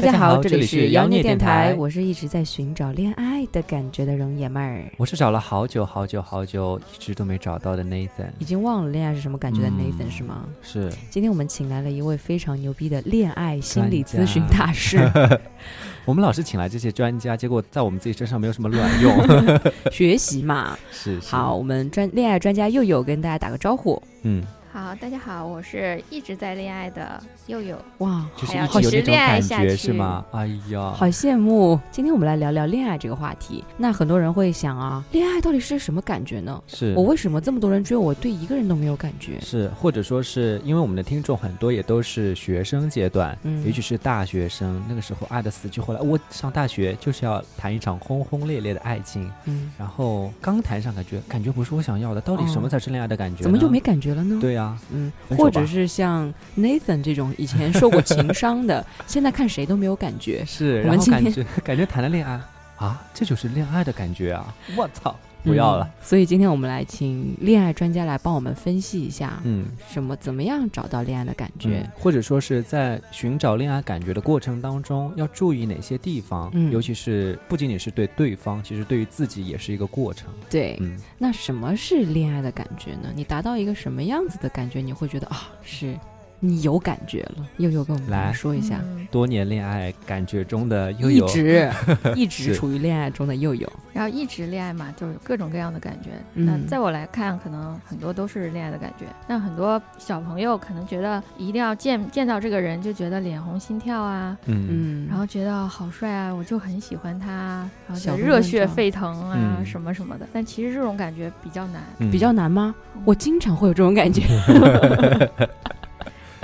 大家好，这里是是妖孽电台，我是一直在寻找恋爱的感觉的容爷们儿，我是找了好久好久好久，一直都没找到的 Nathan。已经忘了恋爱是什么感觉的嗯 Nathan、是吗？是，今天我们请来了一位非常牛逼的恋爱心理咨询大师，我们老是请来这些专家，结果在我们自己身上没有什么卵用。学习嘛。是，是好，，我们专恋爱专家又有跟大家打个招呼。嗯，好，大家好，我是一直在恋爱的佑佑。哇，就是一直有那种恋爱感觉下去是吗？哎呀，好羡慕。今天我们来聊聊恋爱这个话题。那很多人会想啊，恋爱到底是什么感觉呢？是我为什么这么多人追我，对一个人都没有感觉？是，或者说是因为我们的听众很多也都是学生阶段，嗯尤其是大学生，那个时候爱的死去活来。我上大学就是要谈一场轰轰烈烈的爱情，嗯，然后刚谈上，感觉感觉不是我想要的，到底什么哦才是恋爱的感觉？怎么就没？感觉了呢？对呀、嗯，分手吧或者是像 Nathan 这种以前受过情 伤的，现在看谁都没有感觉。是，我然后们今天感觉感觉谈了恋爱啊，这就是恋爱的感觉啊！我操，不要了嗯。所以今天我们来请恋爱专家来帮我们分析一下，嗯，什么怎么样找到恋爱的感觉嗯。或者说是在寻找恋爱感觉的过程当中，要注意哪些地方？嗯尤其是不仅仅是对对方，其实对于自己也是一个过程。对，嗯，那什么是恋爱的感觉呢？你达到一个什么样子的感觉，你会觉得啊，是你有感觉了？悠悠跟我们来说一下。嗯多年恋爱感觉中的悠一，直一直 处于恋爱中的佑佑，然后一直恋爱嘛，就是各种各样的感觉。嗯那在我来看，可能很多都是恋爱的感觉。那很多小朋友可能觉得一定要见见到这个人就觉得脸红心跳啊，嗯嗯，然后觉得好帅啊，我就很喜欢他啊，然后小鹿觉得热血沸腾啊，嗯什么什么的。但其实这种感觉比较难，嗯比较难吗？我经常会有这种感觉。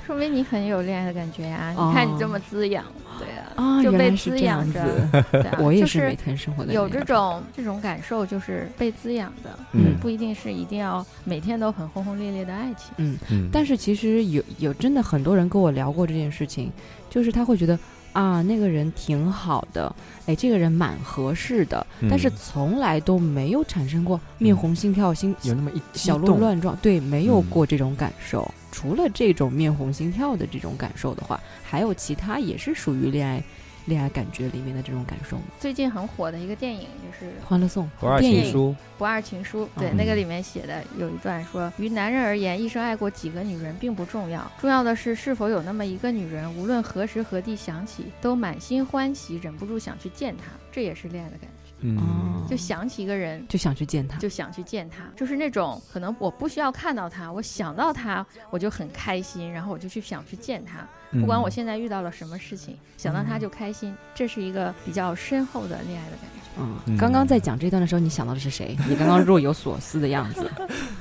说明你很有恋爱的感觉呀、哦你看你这么滋养，对啊，啊，就被滋。养着。对啊，我也就是每天生活的有这种这种感受，就是被滋养的，嗯不一定是一定要每天都很轰轰烈烈的爱情。嗯，嗯，但是其实有有真的很多人跟我聊过这件事情，就是他会觉得啊，那个人挺好的，哎，这个人蛮合适的，但是嗯从来都没有产生过面红心跳、心有那么一小鹿乱撞，对，没有嗯过这种感受。除了这种面红心跳的这种感受的话，还有其他也是属于恋爱恋爱感觉里面的这种感受吗？最近很火的一个电影就是《欢乐颂不二》电影情书，《不二情书》，对，嗯那个里面写的有一段说，于男人而言，一生爱过几个女人并不重要，重要的是是否有那么一个女人，无论何时何地想起，都满心欢喜，忍不住想去见她，这也是恋爱的感觉。嗯。哦，就想起一个人，就想去见他。就想去见他，就是那种可能我不需要看到他，我想到他我就很开心，然后我就去想去见他，不管我嗯现在遇到了什么事情，想到他就开心，这是一个比较深厚的恋爱的感觉。嗯，嗯刚刚在讲这段的时候，你想到的是谁？你刚刚若有所思的样子。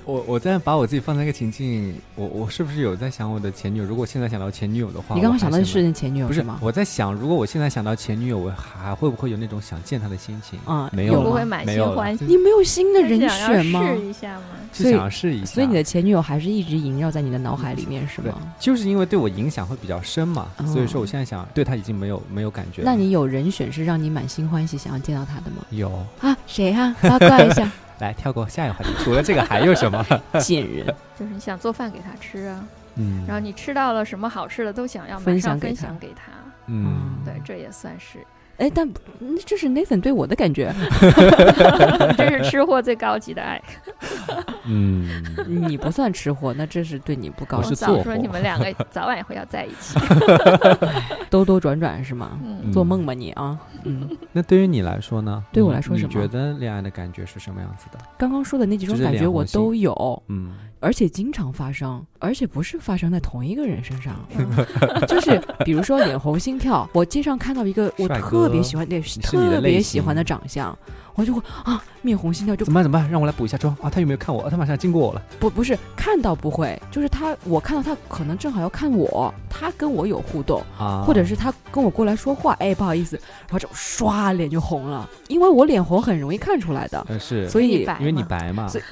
我我在把我自己放在一个情境，我我是不是有在想我的前女友？如果现在想到前女友的话，你刚刚想到的是前女友不是吗？我在想，如果我现在想到前女友，我还会不会有那种想见她的心情？啊，没有会不会？满心没有了欢喜？你没有新的人选吗？试一下吗？就想要试一下。所以你的前女友还是一直萦绕在你的脑海里面，是吗？，就是因为对我影响会比较深嘛，哦所以说我现在想对她已经没有没有感觉了。那你有人选是让你满心欢喜想要见到她的吗？有啊，谁啊、八卦一下，来跳过下一个话题，除了这个还有什么？贱人。就是你想做饭给他吃啊，嗯，然后你吃到了什么好吃的都想要马分上分享给他享给他。嗯，对，这也算是，哎，但这是 Nathan 对我的感觉，这是吃货最高级的爱。嗯，你不算吃货，那这是对你不高我早说你们两个 早晚会要在一起。兜兜转转是吗？嗯，做梦吧你啊！嗯，那对于你来说呢？对我来说什么你觉得恋爱的感觉是什么样子的？刚刚说的那几种感觉我都有，嗯而且经常发生，而且不是发生在同一个人身上，嗯 就是比如说脸红心跳，我街上看到一个我特别喜欢、特别喜欢的长相，我就会啊面红心跳，就怎么办？怎么办？让我来补一下妆啊！他有没有看我？啊他马上要经过我了。不不是看到不会，就是他我看到他可能正好要看我，他跟我有互动，啊，或者是他跟我过来说话，哎不好意思，然后就唰脸就红了，因为我脸红很容易看出来的，呃是，所以因为你白嘛，所以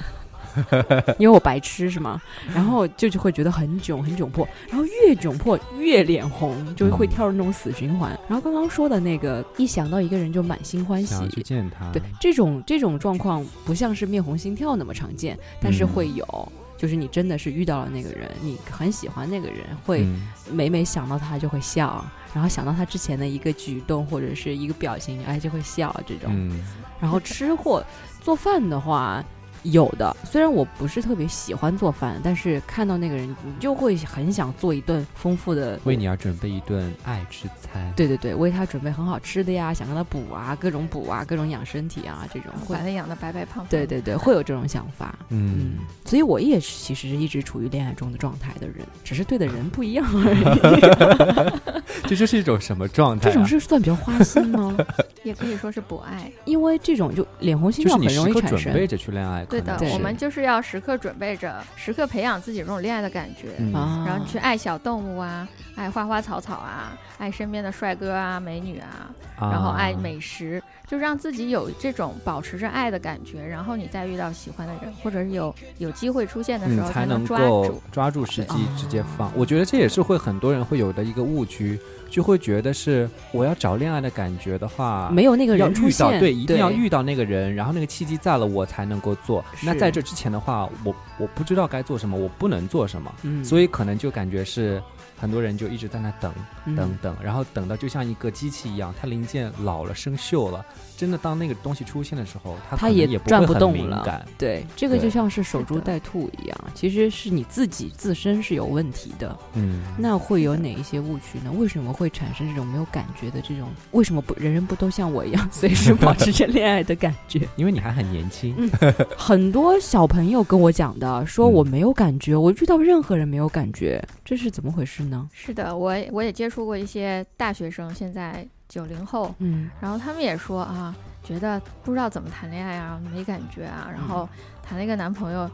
因为我白痴是吗？然后就就会觉得很窘很窘迫，然后越窘迫越脸红，就会跳入那种死循环。然后刚刚说的那个，一想到一个人就满心欢喜去喜。见他。对，这种这种状况不像是面红心跳那么常见，但是嗯会有。就是你真的是遇到了那个人，你很喜欢那个人，会嗯每每想到他就会笑，然后想到他之前的一个举动或者是一个表情，哎就会笑这种。嗯然后吃货做饭的话。有的，虽然我不是特别喜欢做饭，但是看到那个人，你就会很想做一顿丰富的为你而准备一顿爱之餐。对对对，为他准备很好吃的呀，想让他补啊，各种补啊，各种养身体啊，这种会把，他养的白白胖胖。对对对，会有这种想法。嗯，所以我也是其实是一直处于恋爱中的状态的人，只是对的人不一样而已。这就是一种什么状态、啊？这种是算比较花心吗？也可以说是博爱。因为这种就脸红心跳很容易产生着去恋爱。对的我们就是要时刻准备着，时刻培养自己这种恋爱的感觉。然后你去爱小动物啊，爱花花草草啊，爱身边的帅哥啊、美女啊，然后爱啊美食，就让自己有这种保持着爱的感觉，然后你再遇到喜欢的人，或者是有有机会出现的时嗯，候，才能够。抓住时机直接放。哦我觉得这也是会很多人会有的一个误区，就会觉得是我要找恋爱的感觉的话，没有那个人出现，遇到对，一定要遇到那个人，然后那个契机在了，我才能够做。那在这之前的话，我我不知道该做什么，我不能做什么，嗯，所以可能就感觉是很多人就一直在那等嗯等等，然后等到就像一个机器一样，它零件老了生锈了，真的当那个东西出现的时候，它它也也转不动了。对，这个就像是守株待兔一样，其实是你自己自身是有问题的。嗯，那会有哪一些误区呢？为什么会产生这种没有感觉的这种？为什么不人人不都像我一样，随时保持着恋爱的感觉？因为你还很年轻，嗯很多小朋友跟我讲的，说嗯我没有感觉，我遇到任何人没有感觉，这是怎么回事呢？是的，我我也接触过一些大学生，现在九零后，嗯。然后他们也说啊，觉得不知道怎么谈恋爱啊，没感觉啊，然后谈了一个男朋友，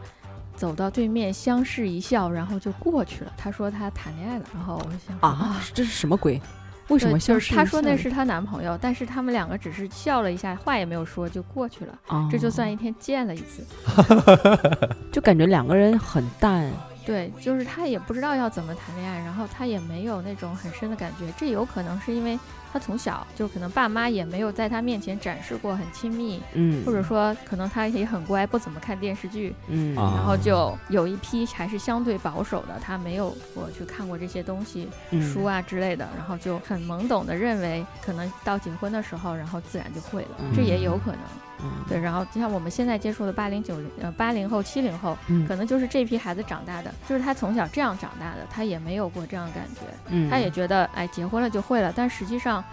走到对面相视一笑，然后就过去了。他说他谈恋爱了，然后我就想啊，这是什么鬼？为什么相就是他视一笑？说那是她男朋友，但是他们两个只是笑了一下，话也没有说就过去了，啊，这就算一天见了一次。就感觉两个人很淡，对，就是他也不知道要怎么谈恋爱，然后他也没有那种很深的感觉。这有可能是因为他从小就可能爸妈也没有在他面前展示过很亲密，嗯，或者说可能他也很乖，不怎么看电视剧，嗯啊然后就有一批还是相对保守的，他没有过去看过这些东西，嗯书啊之类的，然后就很懵懂的认为可能到结婚的时候，然后自然就会了，这也有可能。嗯对，然后就像我们现在接触的八零九零呃八零后七零后，嗯。可能就是这批孩子长大的，就是他从小这样长大的，他也没有过这样的感觉，嗯。他也觉得哎结婚了就会了，但实际上。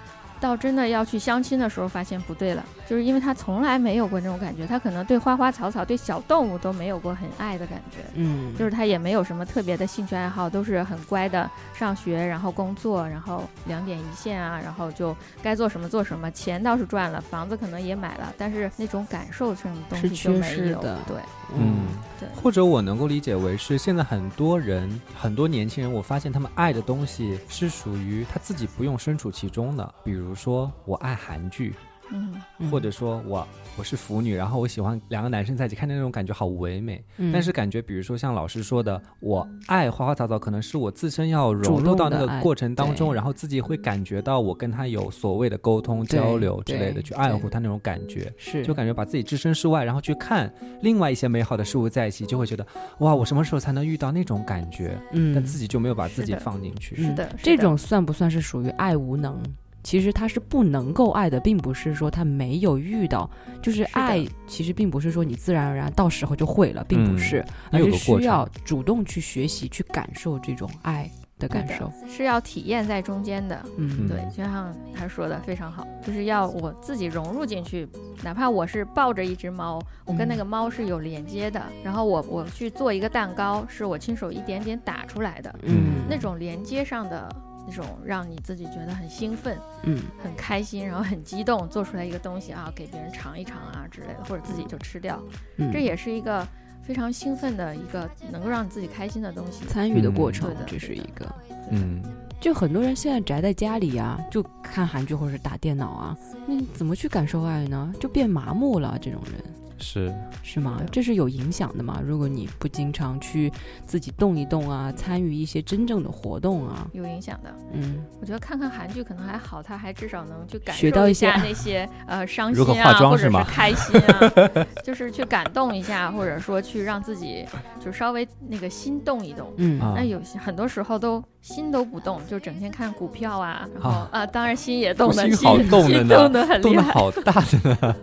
到真的要去相亲的时候，发现不对了，就是因为他从来没有过这种感觉，他可能对花花草草、对小动物都没有过很爱的感觉，嗯就是他也没有什么特别的兴趣爱好，都是很乖的上学，然后工作，然后两点一线啊，然后就该做什么做什么，钱倒是赚了，房子可能也买了，但是那种感受这种东西就没有。对，嗯，或者我能够理解为是现在很多人，很多年轻人，我发现他们爱的东西是属于他自己不用身处其中的，比如说我爱韩剧，嗯，嗯或者说我我是腐女，然后我喜欢两个男生在一起，看的那种感觉好唯美。嗯但是感觉，比如说像老师说的，我爱花花草草，可能是我自身要融入到那个过程当中，然后自己会感觉到我跟他有所谓的沟通交流之类的，去爱护他那种感觉。是就感觉把自己置身事外，然后去看另外一些美好的事物在一起，就会觉得哇，我什么时候才能遇到那种感觉？嗯但自己就没有把自己放进去。嗯是的，是的这种算不算是属于爱无能？其实他是不能够爱的，并不是说他没有遇到，就是爱，其实并不是说你自然而然到时候就会了，并不嗯是，它而是需要主动去学习、去感受这种爱的感受。是要体验在中间的。嗯，对，就像他说的非常好，就是要我自己融入进去，哪怕我是抱着一只猫，我跟那嗯个猫是有连接的，然后我我去做一个蛋糕，是我亲手一点点打出来的，嗯，那种连接上的那种让你自己觉得很兴奋、嗯很开心，然后很激动，做出来一个东西啊，给别人尝一尝啊之类的，或者自己就吃掉，嗯，这也是一个非常兴奋的一个能够让你自己开心的东西。参与的过嗯程对的，这是一个。嗯，就很多人现在宅在家里啊，就看韩剧或者是打电脑啊，那你怎么去感受爱呢？就变麻木了，这种人。是是吗？这是有影响的嘛？如果你不经常去自己动一动啊，参与一些真正的活动啊，有影响的。嗯，我觉得看看韩剧可能还好，他还至少能去感学到一些受一下那些呃伤心啊，或者是化妆是开心啊，就是去感动一下，或者说去让自己就稍微那个心动一动。嗯啊那有些很多时候都心都不动，就整天看股票啊，然后啊啊当然心也动的，心好动的动的很动厉害。的好大的呢。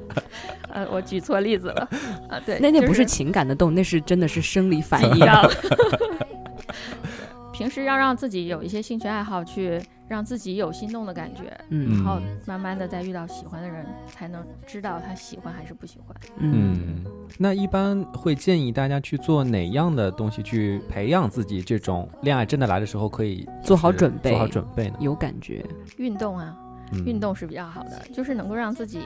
呃，我举错例子了啊，对，那那不是情感的动，那是真的是生理反 应。要 平时要让自己有一些兴趣爱好，去让自己有心动的感觉，嗯然后嗯慢慢的再遇到喜欢的人，才能知道他喜欢还是不喜欢。嗯，嗯，那一般会建议大家去做哪样的东西去培养自己这种恋爱真的来的时候可以做好准备做好准备呢？有感觉。运动啊，嗯运动是比较好的，就是能够让自己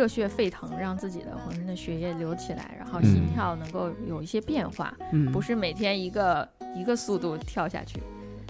热血沸腾，让自己的浑身的血液流起来，然后心嗯跳能够有一些变化，嗯，不是每天一个一个速度跳下去。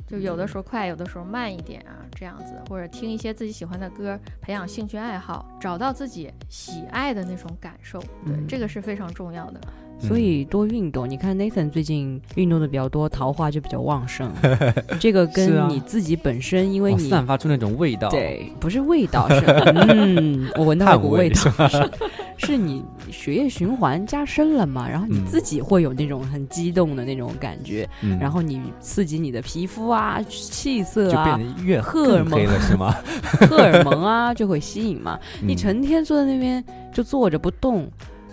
就有的时候快，有的时候慢一点啊，这样子，或者听一些自己喜欢的歌，培养兴趣爱好，找到自己喜爱的那种感受，对，嗯这个是非常重要的。所以多运动。你看 Nathan 最近运动的比较多，桃花就比较旺盛。这个跟你自己本身，因为哦你散发出那种味道，对，不是味道，是 嗯，我闻到了汗味股味道，是是你血液循环加深了嘛，然后你嗯自己会有那种很激动的那种感觉，嗯然后你刺激你的皮肤啊、气色就啊、变得越荷尔蒙了，是吗？荷尔蒙啊，就会吸引嘛。你嗯成天坐在那边就坐着不动，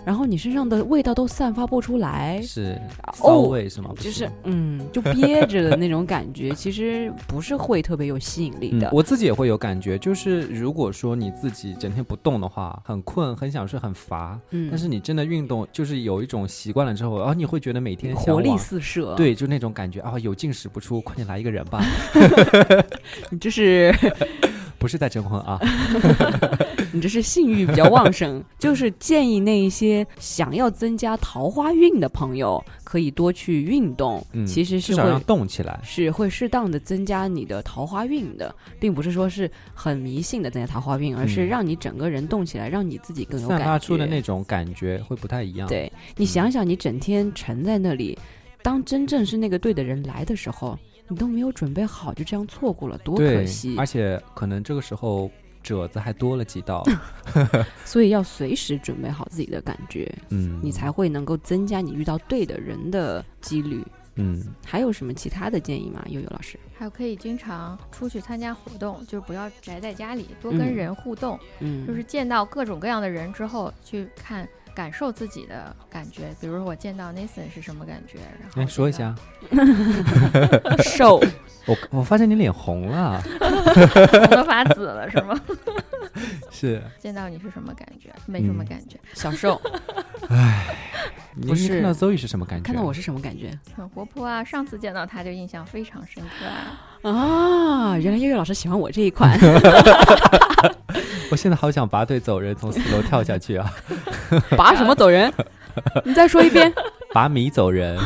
然后你身上的味道都散发不出来，是哦骚味是吗？不就是嗯，就憋着的那种感觉，其实不是会特别有吸引力的。嗯我自己也会有感觉，就是如果说你自己整天不动的话，很困、很想睡、很乏，嗯，但是你真的运动，就是有一种习惯了之后，然后你会觉得每天活力四射，，对，就那种感觉啊，有劲使不出，快点来一个人吧，你这是 不是在征婚啊，你这是性欲比较旺盛，就是建议那一些想要增加桃花运的朋友，可以多去运动，嗯，其实是动起来，是会适当的增加你的桃花运的，并不是说是很迷信的增加桃花运，而是嗯让你整个人动起来，让你自己更有散感觉。发出的那种感觉会不太一样。，对你想想，你整天沉在那里，当真正是那个对的人来的时候，你都没有准备好，就这样错过了，多可惜！而且可能这个时候褶子还多了几道，所以要随时准备好自己的感觉，嗯，你才会能够增加你遇到对的人的几率。嗯还有什么其他的建议吗？悠悠老师？还有可以经常出去参加活动，就是不要宅在家里，多跟嗯人互动，嗯，就是见到各种各样的人之后，去看感受自己的感觉。比如说我见到 Nathan 是什么感觉，然后哎，说一下，瘦，我我发现你脸红了，红的发紫了是吗？是，见到你是什么感觉？没什么嗯。感觉，小瘦，你不是你看到 Zoe 是什么感觉？看到我是什么感觉很活泼啊。上次见到他就印象非常深刻啊。啊？原来悠悠老师喜欢我这一款，我现在好想拔腿走人，从四楼跳下去啊！拔什么走人？你再说一遍。拔米走人，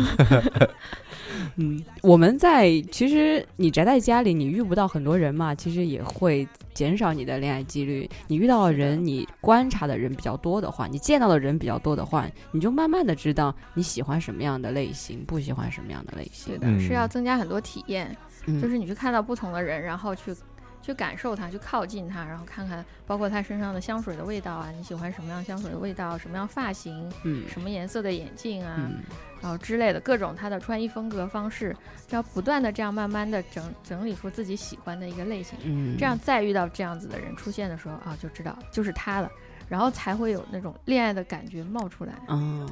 嗯，我们在其实你宅在家里，你遇不到很多人嘛，其实也会减少你的恋爱几率。你遇到的人，你观察的人比较多的话，你见到的人比较多的话，你就慢慢的知道你喜欢什么样的类型，不喜欢什么样的类型对。的，嗯是要增加很多体验，嗯，就是你去看到不同的人，然后去去感受他，去靠近他，然后看看包括他身上的香水的味道啊，你喜欢什么样香水的味道，什么样发型，嗯。什么颜色的眼镜啊，嗯。然后之类的各种他的穿衣风格方式，要不断的这样慢慢的整整理出自己喜欢的一个类型，嗯，这样再遇到这样子的人出现的时候啊，就知道就是他了，然后才会有那种恋爱的感觉冒出来。嗯，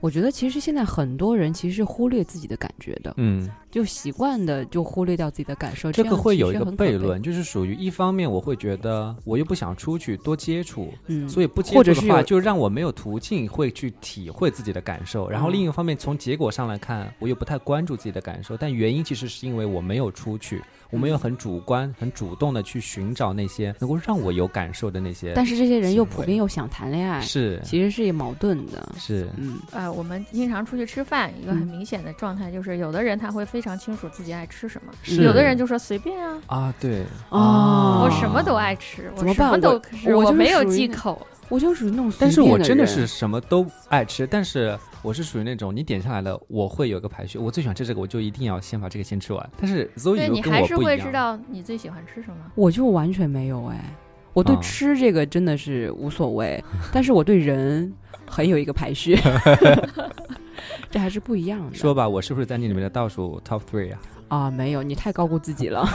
我觉得其实现在很多人其实是忽略自己的感觉的，嗯，就习惯的就忽略掉自己的感受。这个会有一个悖论，就是属于一方面我会觉得我又不想出去多接触，嗯，所以不接触的话，就让我没有途径会去体会自己的感受。然后嗯另一方面，从结果上来看，我又不太关注自己的感受，但原因其实是因为我没有出去，我们又很主观、很主动的去寻找那些能够让我有感受的那些。但是这些人又普遍又想谈恋爱，是。其实是矛盾的。是，嗯，呃，我们经常出去吃饭，一个很嗯。明显的状态就是，有的人他会非常清楚自己爱吃什么，是。有的人就说随便啊，啊，对。啊。我什么都爱吃，我怎么办什么都我吃，我没有忌口。我就属于那种但是我真的是什么都爱吃，但是我是属于那种你点下来了，我会有个排序，我最喜欢吃这个，我就一定要先把这个先吃完。但是 Zoe 对你还是会知道你最喜欢吃什么。我就完全没有哎，我对啊吃这个真的是无所谓，但是我对人很有一个排序，这还是不一样的。说吧，我是不是在你里面的倒数 top three 啊？啊，没有，你太高估自己了。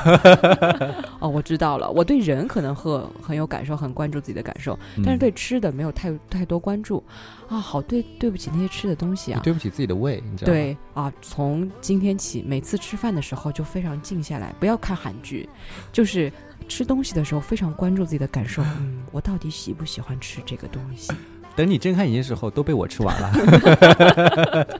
哦，我知道了，我对人可能会很有感受，很关注自己的感受，但是嗯对吃的没有太太多关注。啊，好对对不起那些吃的东西啊。对不起自己的胃，你知道吗？对啊，从今天起，每次吃饭的时候就非常静下来，不要看韩剧，就是吃东西的时候非常关注自己的感受。嗯，我到底喜不喜欢吃这个东西？等你睁开眼睛的时候，都被我吃完了。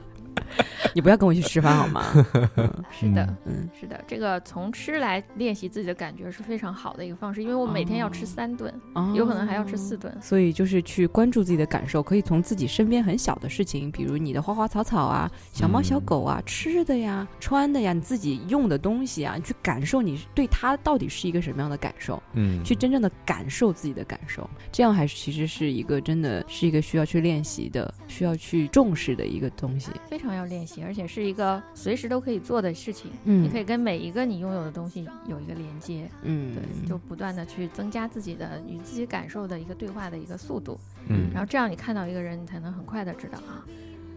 你不要跟我去吃饭好吗？是的，嗯，是的，这个从吃来练习自己的感觉是非常好的一个方式，因为我每天要吃哦三顿，哦有可能还要吃四顿。所以就是去关注自己的感受，可以从自己身边很小的事情，比如你的花花草草啊、小猫小狗啊、吃的呀、穿的呀、你自己用的东西啊，你去感受你对它到底是一个什么样的感受，嗯，去真正的感受自己的感受，这样还是其实是一个真的是一个需要去练习的、需要去重视的一个东西。非常要练习，而且是一个随时都可以做的事情。嗯你可以跟每一个你拥有的东西有一个连接，嗯，对，就不断的去增加自己的与自己感受的一个对话的一个速度，嗯然后这样你看到一个人，你才能很快的知道啊，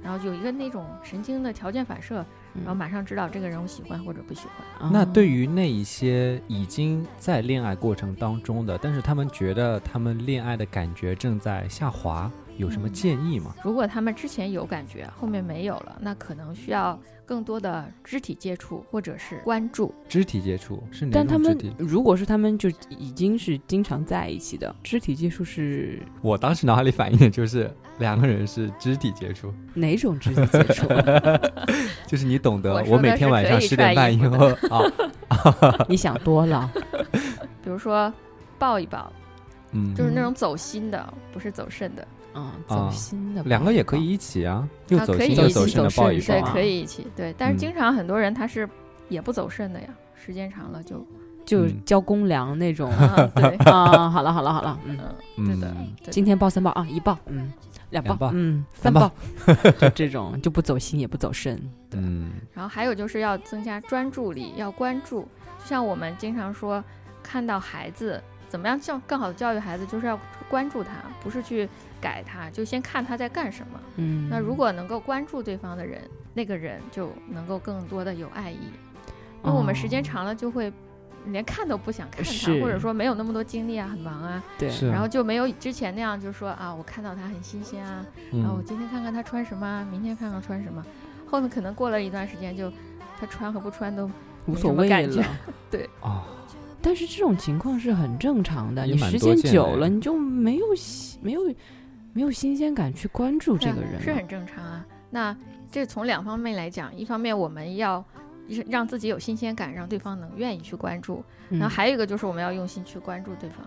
然后有一个那种神经的条件反射，然后马上知道这个人我喜欢或者不喜欢。那对于于那一些已经在恋爱过程当中的，但是他们觉得他们恋爱的感觉正在下滑，有什么嗯建议吗？如果他们之前有感觉，后面没有了，那可能需要更多的肢体接触或者是关注。肢体接触是哪但他们？如果是他们就已经是经常在一起的，肢体接触是我当时脑海里反应的就是两个人是肢体接触，哪种肢体接触？就是你懂得我，每天晚上十点半以后 啊，你想多了。比如说抱一抱，嗯，就是那种走心的，不是走肾的。嗯，走心的啊两个也可以一起啊，又走心啊可以一起又走肾的一抱对，可以一起。对，但是嗯经常很多人他是也不走肾的呀，时间长了就就嗯交公粮那种啊，对，啊。好了好了好了，嗯，嗯，对的嗯，对的今天报三报啊，一报，嗯，两两报嗯，三三报，就这种就不走心也不走肾。嗯然后还有就是要增加专注力，要关注。就像我们经常说，看到孩子怎么样教更好的教育孩子，就是要关注他，不是去改他，就先看他在干什么。嗯，那如果能够关注对方的人，那个人就能够更多的有爱意。因为我们时间哦。长了就会连看都不想看他，是。或者说没有那么多精力啊，很忙啊，对，然后就没有之前那样，就是说啊，我看到他很新鲜啊，然后我嗯。今天看看他穿什么啊，明天看看穿什么，后面可能过了一段时间就他穿和不穿都无所谓了。啊，但是这种情况是很正常的，你时间久了，你就没有喜没有没有新鲜感去关注这个人了，是很正常啊。那这从两方面来讲，一方面我们要让自己有新鲜感，让对方能愿意去关注，嗯，然后还有一个就是我们要用心去关注对方。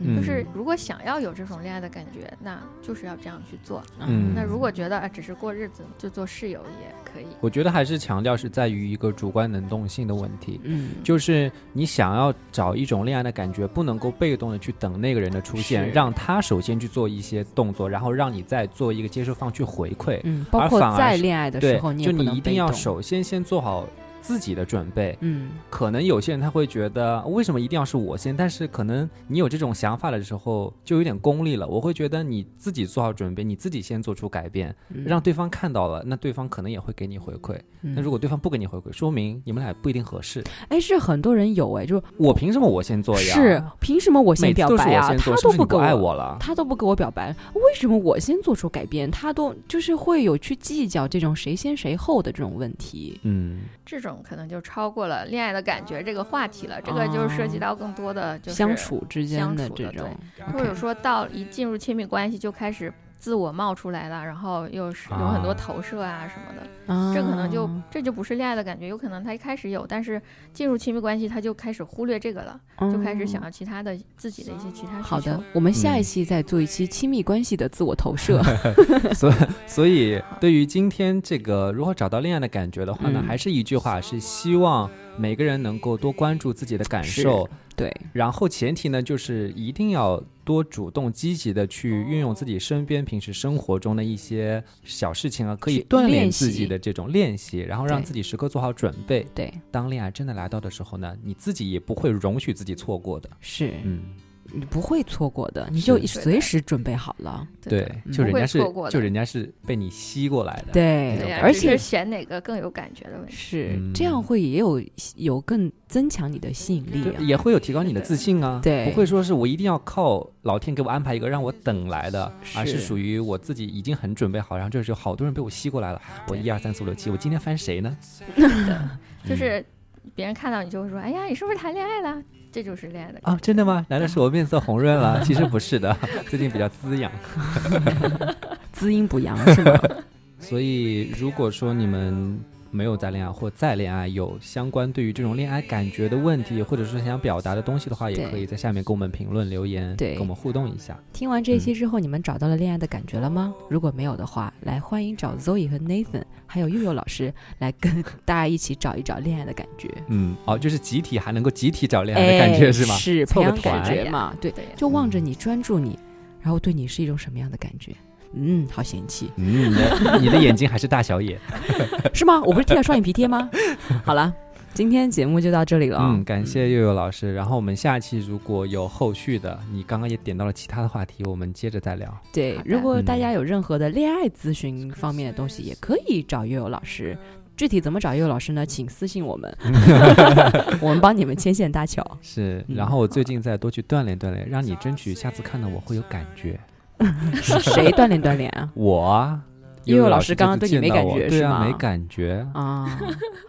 嗯就是如果想要有这种恋爱的感觉，那就是要这样去做。嗯那如果觉得啊只是过日子，就做室友也可以。我觉得还是强调是在于一个主观能动性的问题。嗯，就是你想要找一种恋爱的感觉，不能够被动的去等那个人的出现，让他首先去做一些动作，然后让你再做一个接受方去回馈。嗯，包括而反而在恋爱的时候，，你就你一定要，首先先做好自己的准备。嗯可能有些人他会觉得，为什么一定要是我先？但是可能你有这种想法的时候，就有点功利了。我会觉得你自己做好准备，你自己先做出改变，嗯让对方看到了，那对方可能也会给你回馈。那如果果对方不给你回馈，说明你们俩不一定合适。哎，是很多人有哎，就是我凭什么我先做呀？是凭什么我先表白啊？他都不爱我了？他都不给我表白，为什么我先做出改变，他都就是会有去计较这种谁先谁后的这种问题？嗯，这种可能就超过了恋爱的感觉这个话题了，这个就是涉及到更多的就是相处之间的的这种，或者说到一进入亲密关系就开始自我冒出来了，然后又是有很多啊。投射啊什么的，啊。这可能就这就不是恋爱的感觉，有可能他一开始有，但是进入亲密关系他就开始忽略这个了，就开始想嗯要其他的自己的一些其他需求。好的，我们下一嗯。期再做一期亲密关系的自我投射。所以，所以对于今天这个如何找到恋爱的感觉的话呢，嗯。还是一句话，是希望每个人能够多关注自己的感受，对，然后前提呢，就是一定要多主动积极的去运用自己身边平时生活中的一些小事情啊，可以锻炼自己的这种练习，然后让自己时刻做好准备。对，当恋爱真的来到的时候呢，你自己也不会容许自己错过的。是。嗯，你不会错过的，你就随时准备好了。对就人家是就人家是被你吸过来的。对对、而且选哪个更有感觉的问题。是嗯这样会也有有更增强你的吸引力啊。也会有提高你的自信啊。对不会说是我一定要靠老天给我安排一个让我等来的，而是是属于我自己已经很准备好，然后这时候好多人被我吸过来了。我一二三四五六七，我今天翻谁呢？就是别人看到你就会说：“哎呀，你是不是谈恋爱了？”这就是恋爱的感啊，真的吗？难道是我面色红润了？其实不是的，最近比较滋养。滋阴补阳是吗？所以，如果说你们没有在恋爱或在恋爱，有相关对于这种恋爱感觉的问题，或者说想表达的东西的话，也可以在下面跟我们评论留言，对跟我们互动一下。听完这一期之后，你们找到了恋爱的感觉了吗？如果没有的话，来欢迎找 Zoe 和 Nathan，还有悠悠老师来跟大家一起找一找恋爱的感觉。嗯，哦，就是集体还能够集体找恋爱的感觉、哎是吗？是 培养感觉嘛？对，对就望着你，专注你，然后对你是一种什么样的感觉？嗯，好嫌弃嗯，你的眼睛还是大小眼。是吗？我不是贴了双眼皮贴吗？好了，今天节目就到这里了。嗯，感谢悠悠老师。然后我们下期如果有后续的，你刚刚也点到了其他的话题，我们接着再聊。对如果大嗯家有任何的恋爱咨询方面的东西，也可以找悠悠老师。具体怎么找悠悠老师呢？请私信我们，我们帮你们牵线搭桥。是，嗯然后我最近再多去锻炼锻炼，让你争取下次看到我会有感觉。是 谁锻炼锻炼啊？我啊，悠悠老师师刚刚对你没感觉对啊，是吗没感觉。啊，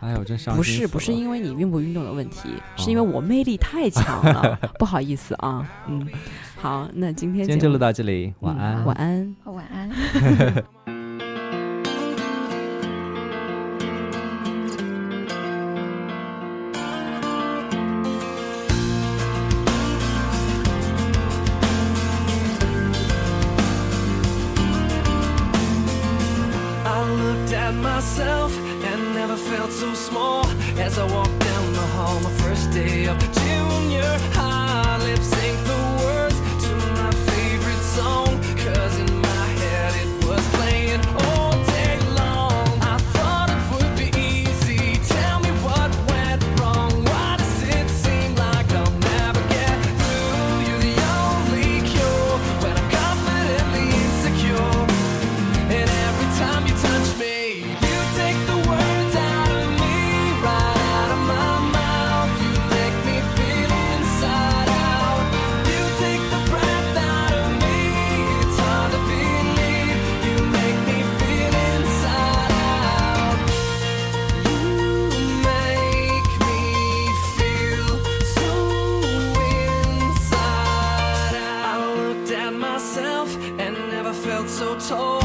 哎呦，真伤不是，不是因为你运不运动的问题，是哦因为我魅力太强了，不好意思啊。嗯，好，那今天就录到这里，晚嗯安。晚安。晚安。Felt so small as I walked down the hall my first day of told.